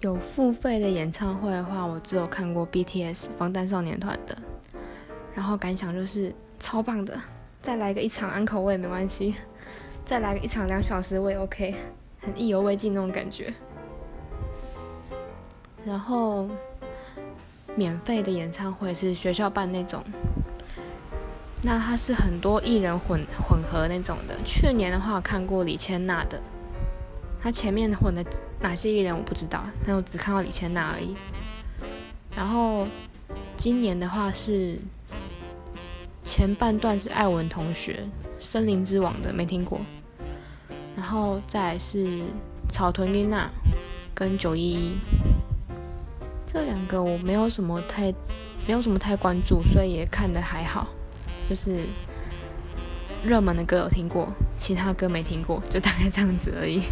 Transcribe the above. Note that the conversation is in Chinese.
有付费的演唱会的话，我只有看过 BTS 防弹少年团的，然后感想就是超棒的，再来个一场安口我也没关系，再来个一场两小时我也 OK，很意犹未尽那种感觉。然后免费的演唱会是学校办那种，那它是很多艺人混混合那种的。去年的话看过李千娜的。他前面混的哪些艺人我不知道，但我只看到李千娜而已。然后今年的话是前半段是艾文同学《森林之王》的，没听过。然后再是草屯丽娜跟九一一，这两个我没有什么太没有什么太关注，所以也看的还好，就是热门的歌有听过，其他歌没听过，就大概这样子而已。